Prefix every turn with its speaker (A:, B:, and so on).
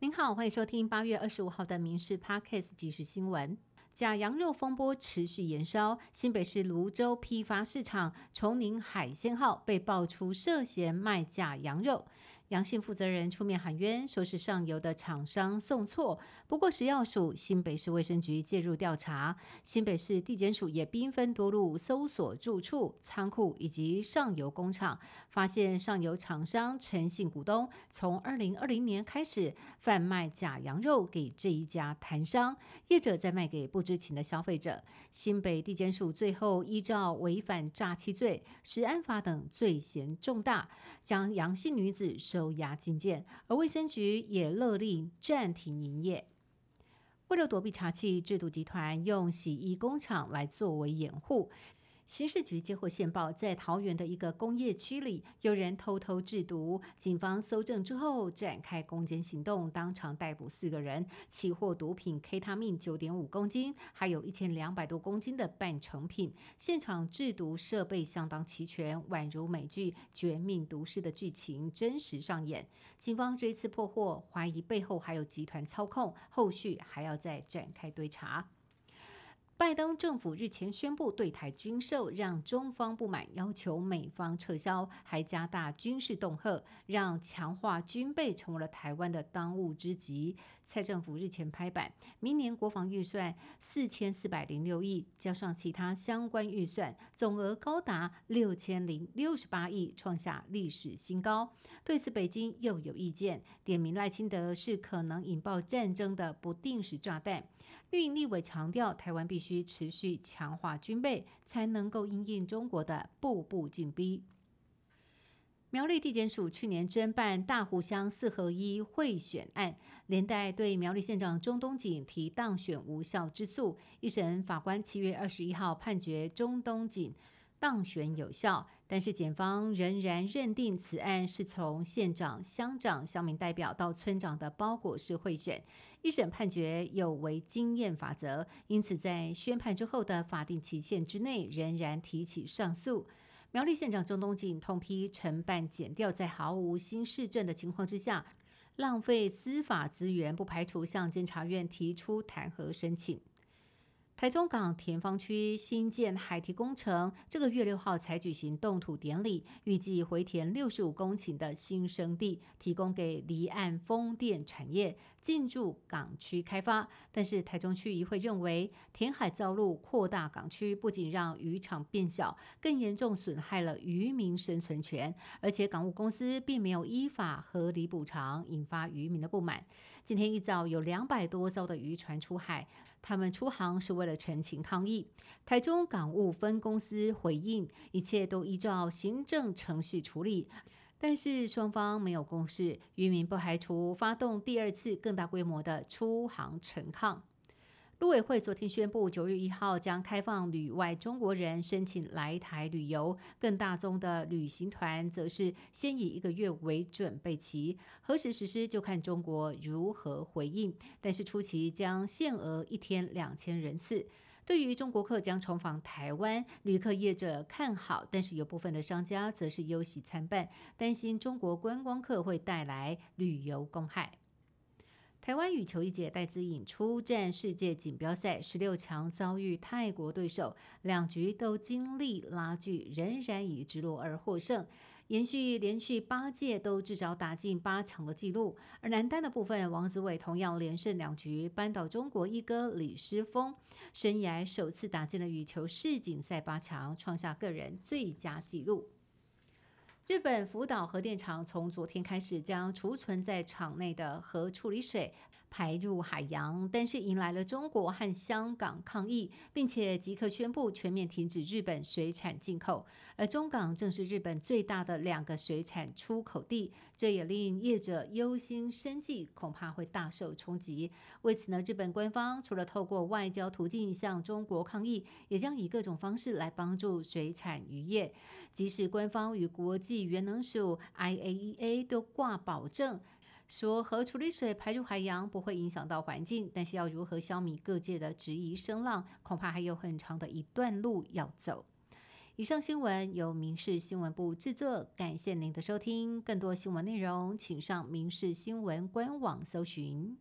A: 您好，欢迎收听八月二十五号的《民事 Podcast》即时新闻。假羊肉风波持续延烧，新北市泸州批发市场崇宁海鲜号被爆出涉嫌卖假羊肉。阳性负责人出面喊冤，说是上游的厂商送错。不过食药署、新北市卫生局介入调查，新北市地检署也兵分多路搜索住处、仓库以及上游工厂，发现上游厂商诚信股东从二零二零年开始贩卖假羊肉给这一家摊商，业者再卖给不知情的消费者。新北地检署最后依照违反诈欺罪、食安法等罪嫌重大，将阳性女子收。押禁见，而卫生局也勒令暂停营业。为了躲避查缉，制毒集团用洗衣工厂来作为掩护。刑事局接获线报，在桃园的一个工业区里，有人偷偷制毒。警方搜证之后，展开攻坚行动，当场逮捕四个人，起获毒品 K 他命九点五公斤，还有一千两百多公斤的半成品。现场制毒设备相当齐全，宛如美剧《绝命毒师》的剧情真实上演。警方这一次破获，怀疑背后还有集团操控，后续还要再展开追查。拜登政府日前宣布对台军售，让中方不满，要求美方撤销，还加大军事恫吓，让强化军备成为了台湾的当务之急。蔡政府日前拍板，明年国防预算四千四百零六亿，加上其他相关预算，总额高达六千零六十八亿，创下历史新高。对此，北京又有意见，点名赖清德是可能引爆战争的不定时炸弹。绿营立委强调，台湾必须。持续强化军备，才能够应应中国的步步紧逼。苗栗地检署去年侦办大湖乡四合一贿选案，连带对苗栗县长钟东锦提当选无效之诉。一审法官七月二十一号判决钟东锦。当选有效，但是检方仍然认定此案是从县长、乡长、乡民代表到村长的包裹式贿选。一审判决有违经验法则，因此在宣判之后的法定期限之内，仍然提起上诉。苗栗县长郑东锦痛批承办检调在毫无新市政的情况之下，浪费司法资源，不排除向监察院提出弹劾申请。台中港田方区新建海堤工程，这个月六号才举行动土典礼，预计回填六十五公顷的新生地，提供给离岸风电产业进驻港区开发。但是台中区议会认为，填海造陆扩大港区，不仅让渔场变小，更严重损害了渔民生存权，而且港务公司并没有依法合理补偿，引发渔民的不满。今天一早有两百多艘的渔船出海。他们出航是为了陈情抗议。台中港务分公司回应，一切都依照行政程序处理，但是双方没有共识，渔民不排除发动第二次更大规模的出航陈抗。陆委会昨天宣布，九月一号将开放旅外中国人申请来台旅游。更大宗的旅行团则是先以一个月为准备期，何时实施就看中国如何回应。但是初期将限额一天两千人次。对于中国客将重访台湾，旅客业者看好，但是有部分的商家则是忧喜参半，担心中国观光客会带来旅游公害。台湾羽球一姐戴资颖出战世界锦标赛十六强，遭遇泰国对手，两局都经历拉锯，仍然以直落而获胜，延续连续八届都至少打进八强的纪录。而男单的部分，王子伟同样连胜两局，扳倒中国一哥李诗峰，生涯首次打进了羽球世锦赛八强，创下个人最佳纪录。日本福岛核电厂从昨天开始将储存在厂内的核处理水排入海洋，但是迎来了中国和香港抗议，并且即刻宣布全面停止日本水产进口。而中港正是日本最大的两个水产出口地，这也令业者忧心生计恐怕会大受冲击。为此呢，日本官方除了透过外交途径向中国抗议，也将以各种方式来帮助水产渔业，即使官方与国际原能署 IAEA 都挂保证，说核处理水排入海洋不会影响到环境，但是要如何消弭各界的质疑声浪，恐怕还有很长的一段路要走。以上新闻由民事新闻部制作，感谢您的收听。更多新闻内容，请上民事新闻官网搜寻。